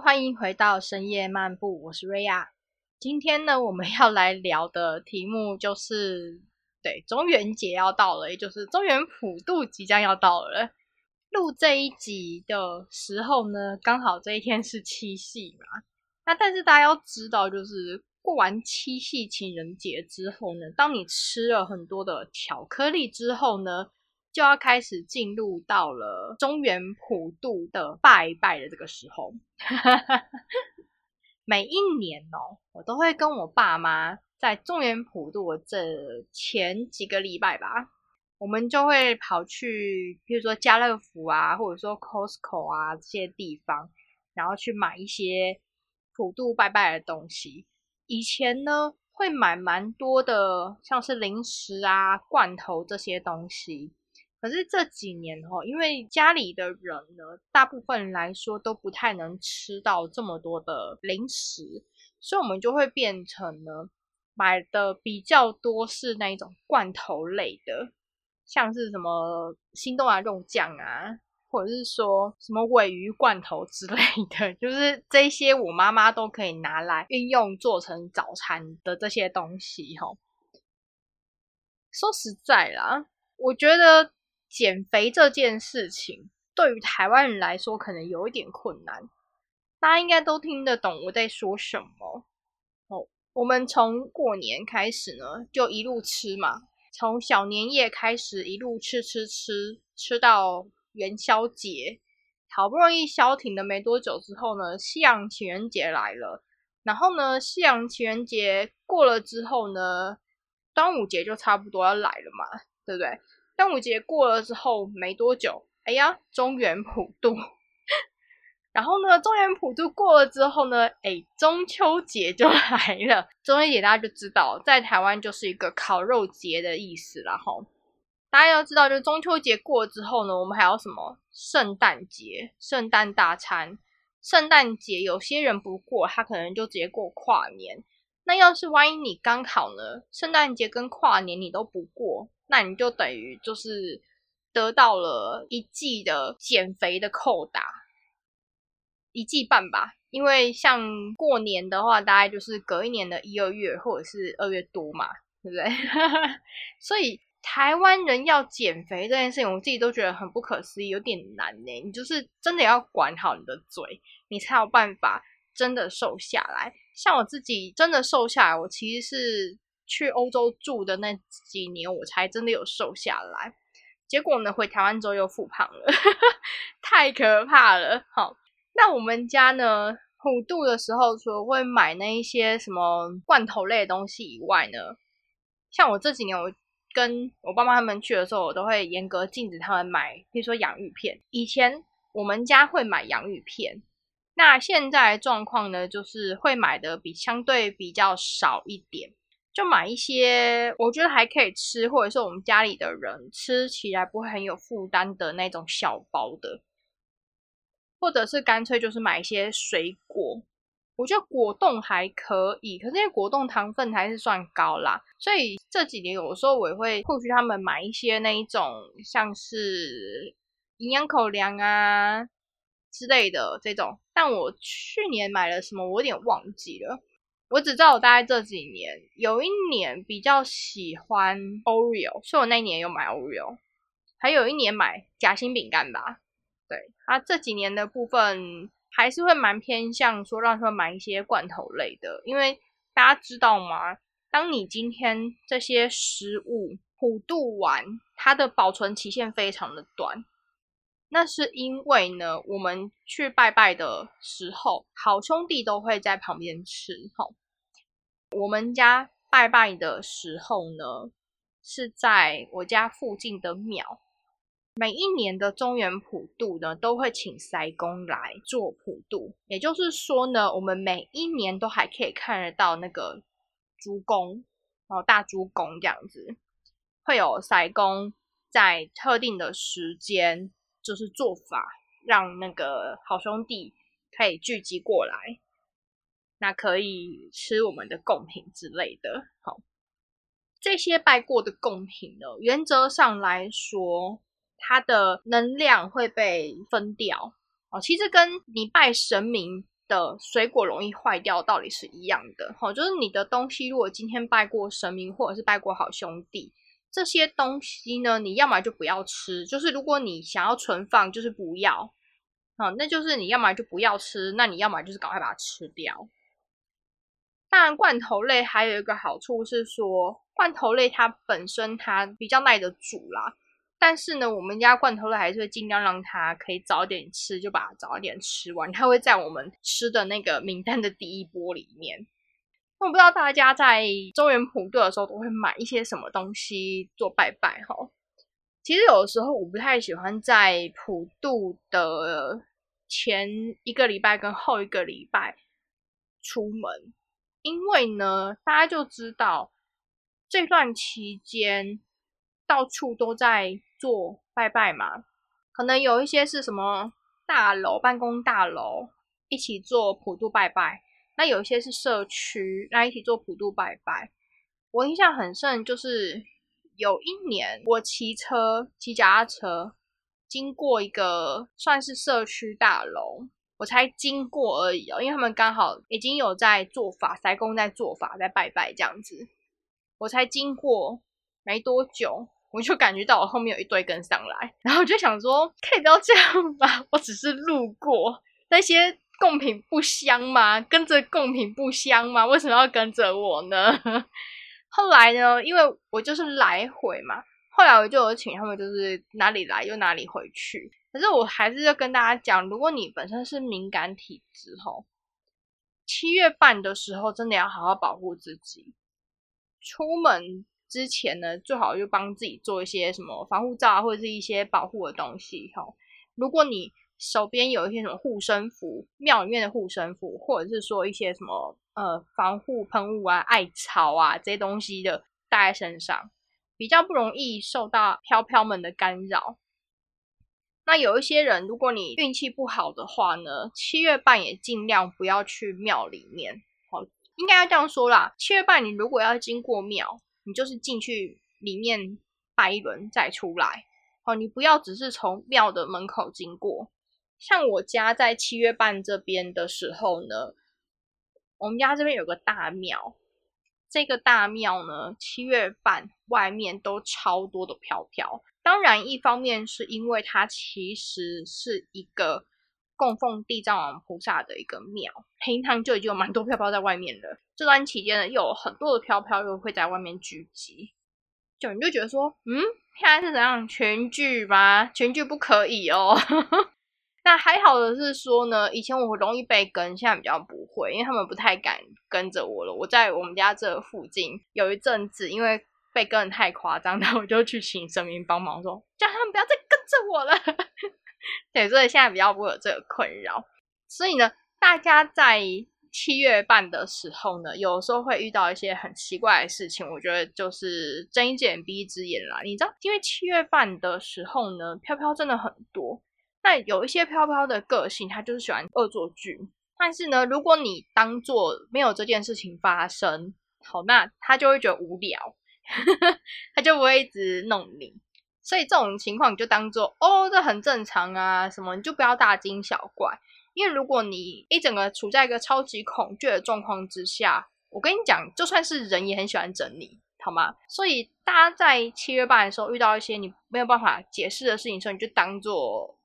欢迎回到深夜漫步，我是瑞亚。今天呢，我们要来聊的题目就是，对，中元节要到了，也就是中元普渡即将要到了。录这一集的时候呢，刚好这一天是七夕嘛。那但是大家要知道，就是过完七夕情人节之后呢，当你吃了很多的巧克力之后呢。就要开始进入到了中原普渡的拜拜的这个时候。每一年哦，我都会跟我爸妈在中原普渡这前几个礼拜吧，我们就会跑去，比如说家乐福啊，或者说 Costco 啊这些地方，然后去买一些普渡拜拜的东西。以前呢，会买蛮多的，像是零食啊、罐头这些东西。可是这几年哈，因为家里的人呢，大部分来说都不太能吃到这么多的零食，所以我们就会变成呢，买的比较多是那一种罐头类的，像是什么心动啊肉酱啊，或者是说什么尾鱼罐头之类的，就是这些我妈妈都可以拿来运用做成早餐的这些东西哈。说实在啦，我觉得。减肥这件事情对于台湾人来说可能有一点困难，大家应该都听得懂我在说什么哦。我们从过年开始呢，就一路吃嘛，从小年夜开始一路吃吃吃，吃到元宵节，好不容易消停了没多久之后呢，西洋情人节来了，然后呢，西洋情人节过了之后呢，端午节就差不多要来了嘛，对不对？端午节过了之后没多久，哎呀，中原普渡。然后呢，中原普渡过了之后呢，哎，中秋节就来了。中秋节大家就知道，在台湾就是一个烤肉节的意思了哈。大家要知道，就中秋节过了之后呢，我们还有什么圣诞节、圣诞大餐。圣诞节有些人不过，他可能就直接过跨年。那要是万一你刚好呢，圣诞节跟跨年你都不过。那你就等于就是得到了一季的减肥的扣打，一季半吧。因为像过年的话，大概就是隔一年的一二月或者是二月多嘛，对不对？所以台湾人要减肥这件事情，我自己都觉得很不可思议，有点难呢。你就是真的要管好你的嘴，你才有办法真的瘦下来。像我自己真的瘦下来，我其实是。去欧洲住的那几年，我才真的有瘦下来。结果呢，回台湾之后又复胖了，太可怕了。好，那我们家呢，普渡的时候，除了会买那一些什么罐头类的东西以外呢，像我这几年，我跟我爸妈他们去的时候，我都会严格禁止他们买，比如说洋芋片。以前我们家会买洋芋片，那现在状况呢，就是会买的比相对比较少一点。就买一些我觉得还可以吃，或者是我们家里的人吃起来不会很有负担的那种小包的，或者是干脆就是买一些水果。我觉得果冻还可以，可是因为果冻糖分还是算高啦，所以这几年有时候我也会或许他们买一些那一种像是营养口粮啊之类的这种。但我去年买了什么，我有点忘记了。我只知道我大概这几年有一年比较喜欢 Oreo，所以我那一年有买 Oreo，还有一年买夹心饼干吧。对，啊这几年的部分还是会蛮偏向说让他们买一些罐头类的，因为大家知道吗？当你今天这些食物普渡完，它的保存期限非常的短。那是因为呢，我们去拜拜的时候，好兄弟都会在旁边吃。哈，我们家拜拜的时候呢，是在我家附近的庙。每一年的中原普渡呢，都会请塞公来做普渡。也就是说呢，我们每一年都还可以看得到那个猪公哦，大猪公这样子，会有塞公在特定的时间。就是做法，让那个好兄弟可以聚集过来，那可以吃我们的贡品之类的。好，这些拜过的贡品呢，原则上来说，它的能量会被分掉。哦，其实跟你拜神明的水果容易坏掉道理是一样的。好，就是你的东西如果今天拜过神明或者是拜过好兄弟，这些东西呢，你要么就不要吃，就是如果你想要存放，就是不要。啊，那就是你要么就不要吃，那你要么就是赶快把它吃掉。当然，罐头类还有一个好处是说，罐头类它本身它比较耐得煮啦。但是呢，我们家罐头类还是会尽量让它可以早点吃，就把它早一点吃完。它会在我们吃的那个名单的第一波里面。我不知道大家在中原普渡的时候都会买一些什么东西做拜拜哈。其实有的时候我不太喜欢在普渡的前一个礼拜跟后一个礼拜出门，因为呢，大家就知道这段期间到处都在做拜拜嘛，可能有一些是什么大楼、办公大楼一起做普渡拜拜，那有一些是社区那一起做普渡拜拜。我印象很深，就是。有一年，我骑车骑脚踏车经过一个算是社区大楼，我才经过而已哦，因为他们刚好已经有在做法，塞公在做法，在拜拜这样子，我才经过没多久，我就感觉到我后面有一堆跟上来，然后我就想说，可以不要这样吧，我只是路过，那些贡品不香吗？跟着贡品不香吗？为什么要跟着我呢？后来呢，因为我就是来回嘛，后来我就有请他们，就是哪里来又哪里回去。可是我还是要跟大家讲，如果你本身是敏感体质吼，七月半的时候真的要好好保护自己。出门之前呢，最好就帮自己做一些什么防护罩或者是一些保护的东西吼。如果你手边有一些什么护身符，庙里面的护身符，或者是说一些什么。呃，防护喷雾啊、艾草啊这些东西的带在身上，比较不容易受到飘飘们的干扰。那有一些人，如果你运气不好的话呢，七月半也尽量不要去庙里面。好，应该要这样说啦。七月半你如果要经过庙，你就是进去里面拜一轮再出来。好，你不要只是从庙的门口经过。像我家在七月半这边的时候呢。我们家这边有个大庙，这个大庙呢，七月半外面都超多的飘飘。当然，一方面是因为它其实是一个供奉地藏王菩萨的一个庙，平常就已经有蛮多飘飘在外面的。这段期间呢，又有很多的飘飘又会在外面聚集，就你就觉得说，嗯，现在是怎样全聚吗？全聚不可以哦。那还好的是说呢，以前我容易被跟，现在比较不会，因为他们不太敢跟着我了。我在我们家这附近有一阵子，因为被跟的太夸张，那我就去请神明帮忙，说叫他们不要再跟着我了。对，所以现在比较不会有这个困扰。所以呢，大家在七月半的时候呢，有时候会遇到一些很奇怪的事情，我觉得就是睁一只眼闭一只眼啦。你知道，因为七月半的时候呢，飘飘真的很多。那有一些飘飘的个性，他就是喜欢恶作剧。但是呢，如果你当做没有这件事情发生，好，那他就会觉得无聊，他就不会一直弄你。所以这种情况你就当做哦，这很正常啊，什么你就不要大惊小怪。因为如果你一整个处在一个超级恐惧的状况之下，我跟你讲，就算是人也很喜欢整你，好吗？所以大家在七月半的时候遇到一些你没有办法解释的事情时候，你就当做。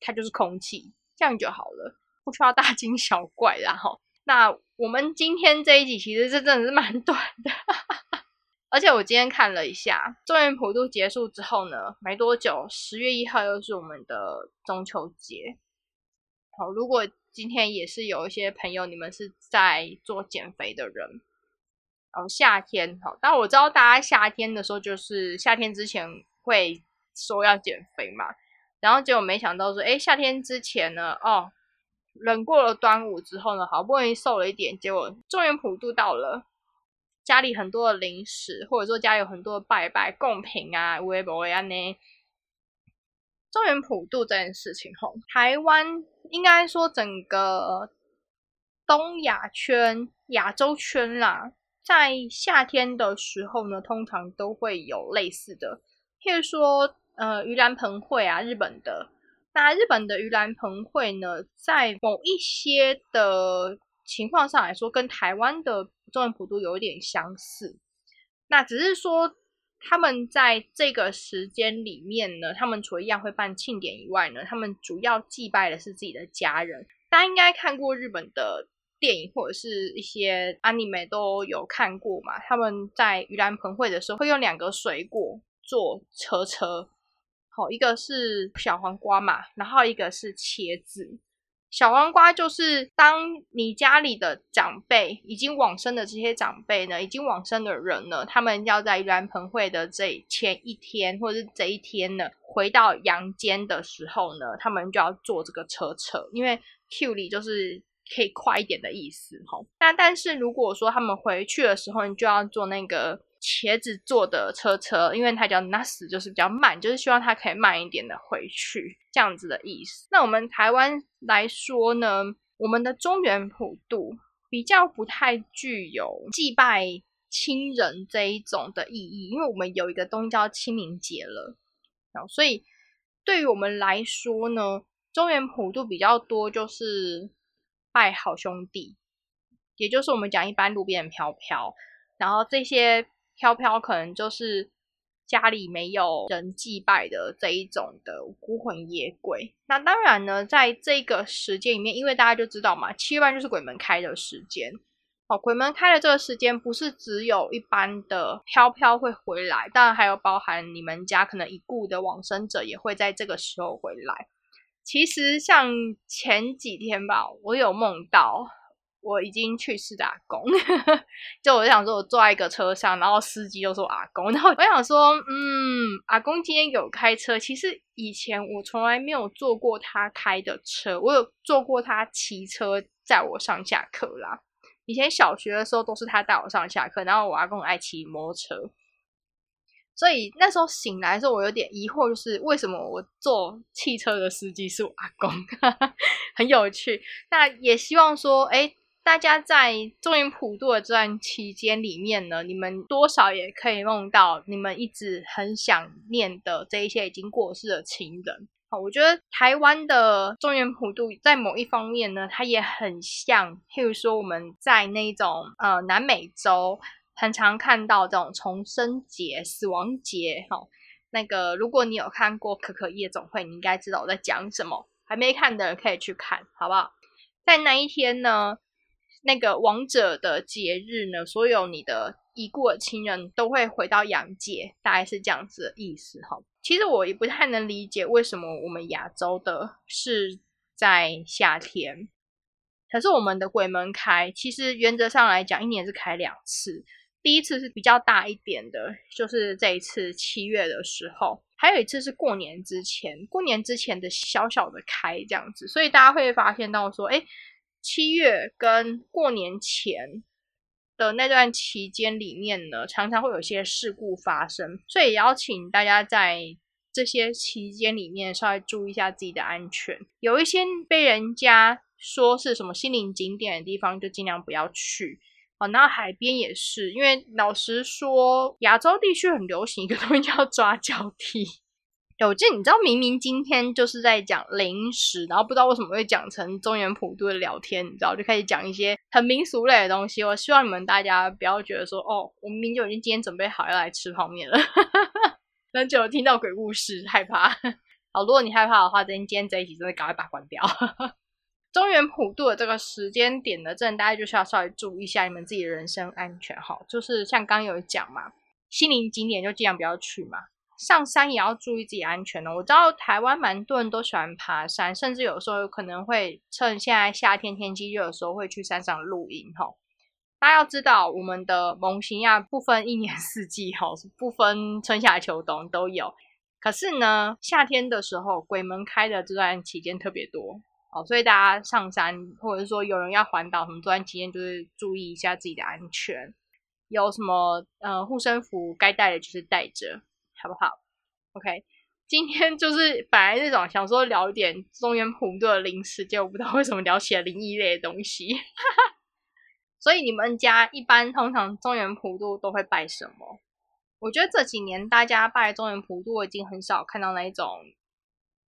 它就是空气，这样就好了，不需要大惊小怪。然后，那我们今天这一集其实是真的是蛮短的，而且我今天看了一下，中元普渡结束之后呢，没多久，十月一号又是我们的中秋节。好，如果今天也是有一些朋友，你们是在做减肥的人，哦，夏天好，但我知道大家夏天的时候，就是夏天之前会说要减肥嘛。然后结果没想到说，哎，夏天之前呢，哦，冷过了端午之后呢，好不容易瘦了一点，结果中元普渡到了，家里很多的零食，或者说家里有很多的拜拜贡品啊，微博呀呢。中元普渡这件事情，吼，台湾应该说整个东亚圈、亚洲圈啦，在夏天的时候呢，通常都会有类似的，譬如说。呃，盂兰盆会啊，日本的那日本的盂兰盆会呢，在某一些的情况上来说，跟台湾的中原普渡有一点相似。那只是说，他们在这个时间里面呢，他们除了一样会办庆典以外呢，他们主要祭拜的是自己的家人。大家应该看过日本的电影或者是一些 anime 都有看过嘛？他们在盂兰盆会的时候，会用两个水果做车车，哦，一个是小黄瓜嘛，然后一个是茄子。小黄瓜就是当你家里的长辈已经往生的这些长辈呢，已经往生的人呢，他们要在盂兰盆会的这前一天或者是这一天呢，回到阳间的时候呢，他们就要坐这个车车，因为 Q 里就是可以快一点的意思哈。那但是如果说他们回去的时候，你就要坐那个。茄子做的车车，因为它叫 nas，就是比较慢，就是希望它可以慢一点的回去，这样子的意思。那我们台湾来说呢，我们的中原普渡比较不太具有祭拜亲人这一种的意义，因为我们有一个东西叫清明节了，然后所以对于我们来说呢，中原普渡比较多就是拜好兄弟，也就是我们讲一般路边的飘飘，然后这些。飘飘可能就是家里没有人祭拜的这一种的孤魂野鬼。那当然呢，在这个时间里面，因为大家就知道嘛，七月半就是鬼门开的时间。哦，鬼门开的这个时间不是只有一般的飘飘会回来，当然还有包含你们家可能已故的往生者也会在这个时候回来。其实像前几天吧，我有梦到。我已经去世的阿公，就我想说，我坐在一个车上，然后司机就说阿公，然后我想说，嗯，阿公今天有开车。其实以前我从来没有坐过他开的车，我有坐过他骑车载我上下课啦。以前小学的时候都是他带我上下课，然后我阿公爱骑摩托车，所以那时候醒来的时候，我有点疑惑，就是为什么我坐汽车的司机是我阿公，很有趣。那也希望说，哎。大家在中原普渡的这段期间里面呢，你们多少也可以梦到你们一直很想念的这一些已经过世的亲人。好，我觉得台湾的中原普渡在某一方面呢，它也很像，譬如说我们在那种呃南美洲很常看到这种重生节、死亡节。哈，那个如果你有看过《可可夜总会》，你应该知道我在讲什么。还没看的人可以去看，好不好？在那一天呢？那个王者的节日呢，所有你的已故的亲人都会回到阳界，大概是这样子的意思哈。其实我也不太能理解为什么我们亚洲的是在夏天，可是我们的鬼门开，其实原则上来讲，一年是开两次，第一次是比较大一点的，就是这一次七月的时候，还有一次是过年之前，过年之前的小小的开这样子，所以大家会发现到说，哎。七月跟过年前的那段期间里面呢，常常会有些事故发生，所以邀请大家在这些期间里面稍微注意一下自己的安全。有一些被人家说是什么心灵景点的地方，就尽量不要去。哦，那海边也是，因为老实说，亚洲地区很流行一个东西叫抓交替。有，就你知道，明明今天就是在讲零食，然后不知道为什么会讲成中原普渡的聊天，你知道，就开始讲一些很民俗类的东西。我希望你们大家不要觉得说，哦，我明明就已经今天准备好要来吃泡面了，很久听到鬼故事害怕。好，如果你害怕的话，今天今天这一集真的赶快把它关掉。中原普渡的这个时间点呢，真的大家就是要稍微注意一下你们自己的人身安全哈。就是像刚有讲嘛，心灵景点就尽量不要去嘛。上山也要注意自己安全哦。我知道台湾蛮多人都喜欢爬山，甚至有时候可能会趁现在夏天天气热的时候会去山上露营哈。大家要知道，我们的蒙西亚不分一年四季哈，不分春夏秋冬都有。可是呢，夏天的时候鬼门开的这段期间特别多哦，所以大家上山或者是说有人要环岛什么这段期间，就是注意一下自己的安全，有什么呃护身符该带的就是带着。好不好？OK，今天就是本来那种想说聊一点中原普渡的零食，结果不知道为什么聊起了灵异类的东西。所以你们家一般通常中原普渡都会拜什么？我觉得这几年大家拜中原普渡已经很少看到那一种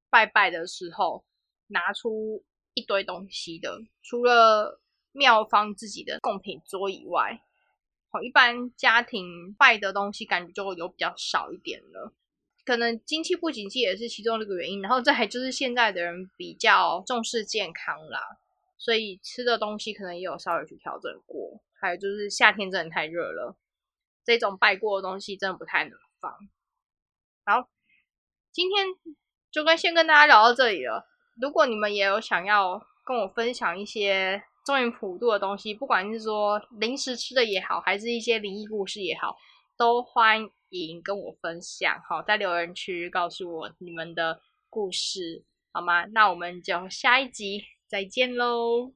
拜拜的时候拿出一堆东西的，除了庙方自己的贡品桌以外，哦，一般家庭拜的东西感觉就有比较少一点了。可能经济不景气也是其中一个原因，然后再就是现在的人比较重视健康啦，所以吃的东西可能也有稍微去调整过。还有就是夏天真的太热了，这种拜过的东西真的不太能放。好，今天就跟先跟大家聊到这里了。如果你们也有想要跟我分享一些中原普渡的东西，不管是说零食吃的也好，还是一些灵异故事也好，都欢迎跟我分享。好，在留言区告诉我你们的故事，好吗？那我们就下一集再见喽。